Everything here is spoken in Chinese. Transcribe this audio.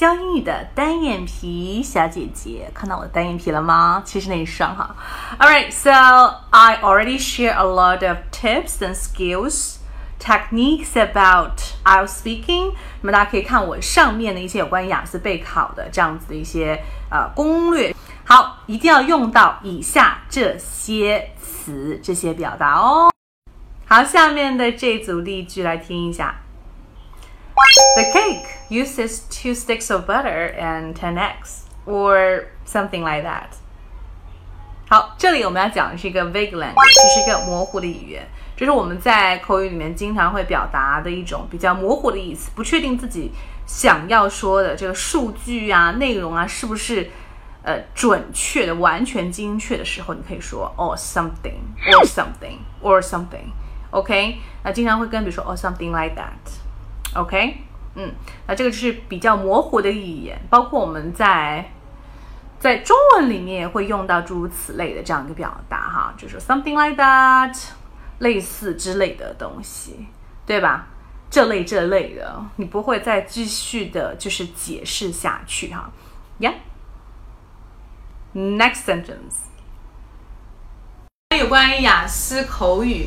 教英语的单眼皮小姐姐，看到我的单眼皮了吗？其实那一双哈。Alright, so I already share a lot of tips and skills. Techniques about IELTS speaking，那么大家可以看我上面的一些有关于雅思备考的这样子的一些呃攻略。好，一定要用到以下这些词、这些表达哦。好，下面的这组例句来听一下。The cake uses two sticks of butter and ten eggs, or something like that. 好，这里我们要讲的是一个 vague language，就是一个模糊的语言，这是我们在口语里面经常会表达的一种比较模糊的意思，不确定自己想要说的这个数据啊、内容啊是不是呃准确的、完全精确的时候，你可以说 or something or something or something。OK，那经常会跟比如说 or something like that。OK， 嗯，那这个就是比较模糊的语言，包括我们在。在中文里面也会用到诸如此类的这样一个表达哈，就是 something like that，类似之类的东西，对吧？这类这类的，你不会再继续的就是解释下去哈。Yeah，next sentence，那有关于雅思口语，